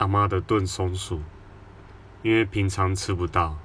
阿妈的炖松鼠，因为平常吃不到。